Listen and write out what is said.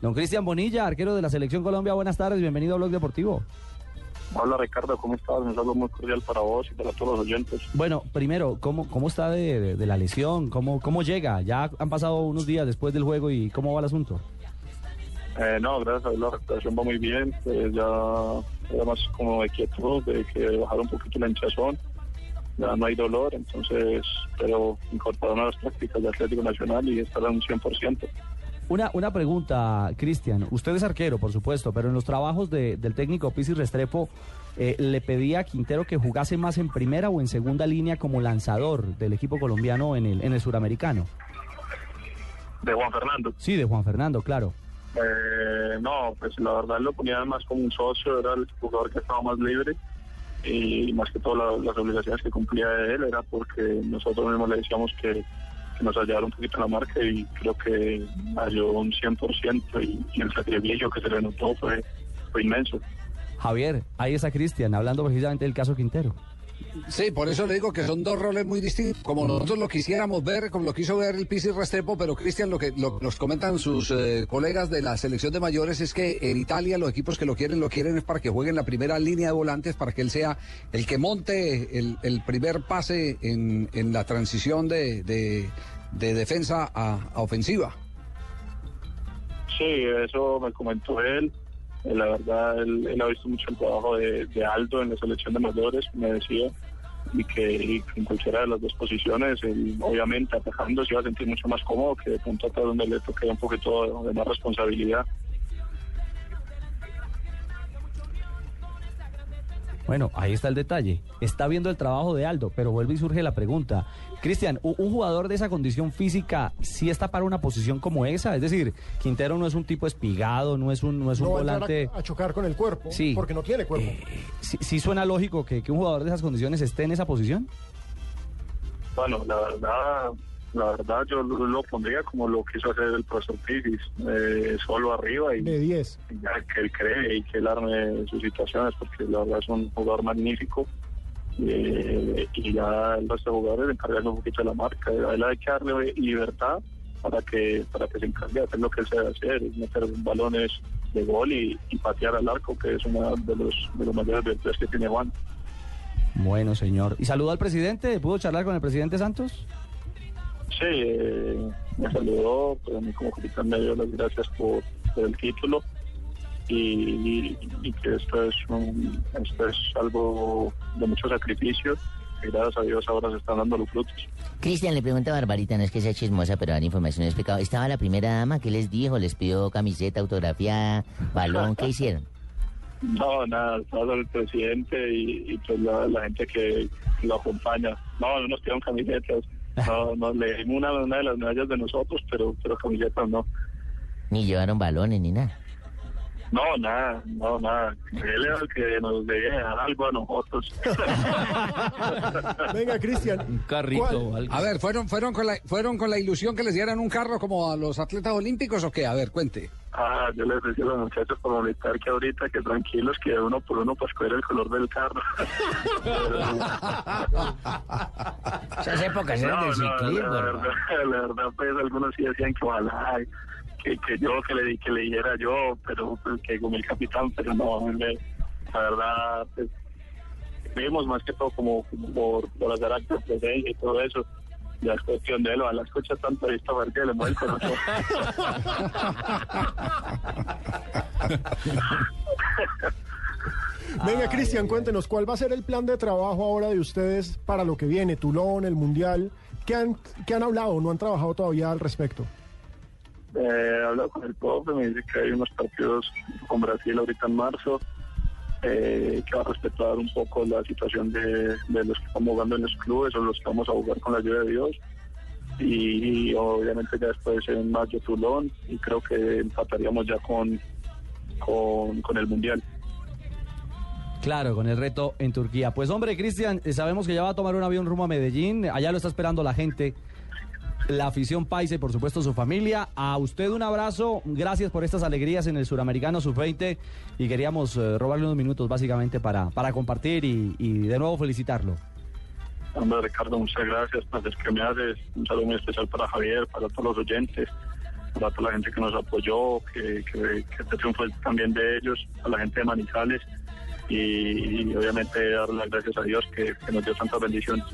Don Cristian Bonilla, arquero de la Selección Colombia, buenas tardes. Bienvenido a Blog Deportivo. Hola Ricardo, ¿cómo estás? Un saludo muy cordial para vos y para todos los oyentes. Bueno, primero, ¿cómo, cómo está de, de- de la lesión? ¿Cómo, ¿Cómo llega? Ya han pasado unos días después del juego y ¿cómo va el asunto? Eh, no, gracias a Dios la recuperación va muy bien. eh, ya era más como de quietud, de que bajar un poquito la hinchazón. Ya no hay dolor, entonces, pero incorporaron a las prácticas de Atlético Nacional y estará un 100%. Una, una pregunta, Cristian. Usted es arquero, por supuesto, pero en los trabajos de- del técnico Pizzi Restrepo, eh, ¿le pedía a Quintero que jugase más en primera o en segunda línea como lanzador del equipo colombiano en el, en el suramericano? De Juan Fernando. Sí, de Juan Fernando, claro. Eh, no, pues la verdad lo ponía más como un socio, era el jugador que estaba más libre y más que todo la- las obligaciones que cumplía de él era porque nosotros mismos le decíamos que, que nos ayudara un poquito en la marca y creo que ayudó un 100% y, y el sacrificio que se le notó fue, fue inmenso. Javier, ahí está Cristian, hablando precisamente del caso Quintero. Sí, por eso le digo que son dos roles muy distintos. Como nosotros lo quisiéramos ver, como lo quiso ver el Pizzi Restrepo, pero Cristian, lo que lo- nos comentan sus eh, colegas de la selección de mayores es que en Italia los equipos que lo quieren, lo quieren es para que juegue en la primera línea de volantes, para que él sea el que monte el, primer pase en, la transición de, de- de defensa a ofensiva. Sí, eso me comentó él. Eh, La verdad, él, ha visto mucho el trabajo de, de Aldo en la selección de mayores, me decía, y que, y en cualquiera de las dos posiciones, él, obviamente atajando se iba a sentir mucho más cómodo que de punto atrás donde le toque un poquito de más responsabilidad. Bueno, ahí está el detalle. Está viendo el trabajo de Aldo, pero vuelve y surge la pregunta. Cristian, ¿un un jugador de esa condición física sí está para una posición como esa? Es decir, Quintero no es un tipo espigado, no es un, no es un no va a entrar volante... a, a chocar con el cuerpo, Sí. porque no tiene cuerpo. Eh, ¿sí, sí suena lógico que, que un jugador de esas condiciones esté en esa posición? Bueno, la verdad, la verdad yo lo, lo pondría como lo quiso hacer el profesor Pizis, eh, solo arriba y de 10. ya que él cree y que él arme sus situaciones, porque la verdad es un jugador magnífico. eh, y ya el resto de jugadores encargarse un poquito de la marca. A él hay que darle libertad para que para que se encargue de hacer lo que él sabe hacer, es meter balones de gol y, y patear al arco, que es una de los, de los mayores virtudes que tiene Juan. Bueno, señor. ¿Y saludó al presidente? ¿Pudo charlar con el presidente Santos? Sí, eh, me saludó, pero a mí como capitán me dio las gracias por, por el título y, y- y que esto es, un, esto es algo de mucho sacrificio y gracias a Dios ahora se están dando los frutos. Cristian le pregunta a Barbarita, no es que sea chismosa, pero dar información es pecado. ¿Estaba la primera dama? ¿Qué les dijo? ¿Les pidió camiseta, autografía, balón? ¿Qué hicieron? No, nada, estaba el presidente y, y pues la, la gente que lo acompaña. No, no nos pidieron camisetas, no, no le dimos una, de las medallas de nosotros, pero, pero camisetas no. Ni llevaron balones ni nada. No, nada, no, nada. Él es el que nos debe algo a nosotros. Venga, Cristian. Un carrito. A ver, ¿fueron, fueron, con la, ¿fueron con la ilusión que les dieran un carro como a los atletas olímpicos o qué? A ver, cuente. Ah, yo les decía a los muchachos por militar que ahorita que tranquilos, que uno por uno pues escoger el color del carro. Esas épocas eran del ciclismo, la verdad, la verdad, pues algunos sí decían que ojalá, que, que yo, que le, di- que le dijera yo, pero pues, que como el capitán, pero no, me- la verdad, pues vimos más que todo como, como por, por hacer actos de presencia y todo eso. Ya es cuestión de él, a la escucha tanto esta parte le mueve el corazón. Venga, Cristian, cuéntenos, ¿cuál va a ser el plan de trabajo ahora de ustedes para lo que viene? Tulón, el Mundial. ¿Qué han, qué han hablado? ¿No han trabajado todavía al respecto? Eh, he hablado con el profe, me dice que hay unos partidos con Brasil ahorita en marzo, eh, que va a respetar un poco la situación de, los que estamos jugando en los clubes o los que vamos a jugar con la ayuda de Dios. y, obviamente ya después en mayo Toulon y creo que empataríamos ya con, con, con el Mundial. Claro, con el reto en Turquía. Pues hombre, Cristian, eh, sabemos que ya va a tomar un avión rumbo a Medellín. Allá lo está esperando la gente, la afición paisa y por supuesto su familia. A usted un abrazo. Gracias por estas alegrías en el Suramericano Sub-20 y queríamos eh, robarle unos minutos básicamente para, para compartir y, y de nuevo felicitarlo. Hombre, Ricardo, muchas gracias por el que me haces. Un saludo muy especial para Javier, para todos los oyentes, para toda la gente que nos apoyó, que, que, que este triunfo es también de ellos, a la gente de Manizales y, y obviamente dar las gracias a Dios que, que nos dio tantas bendiciones.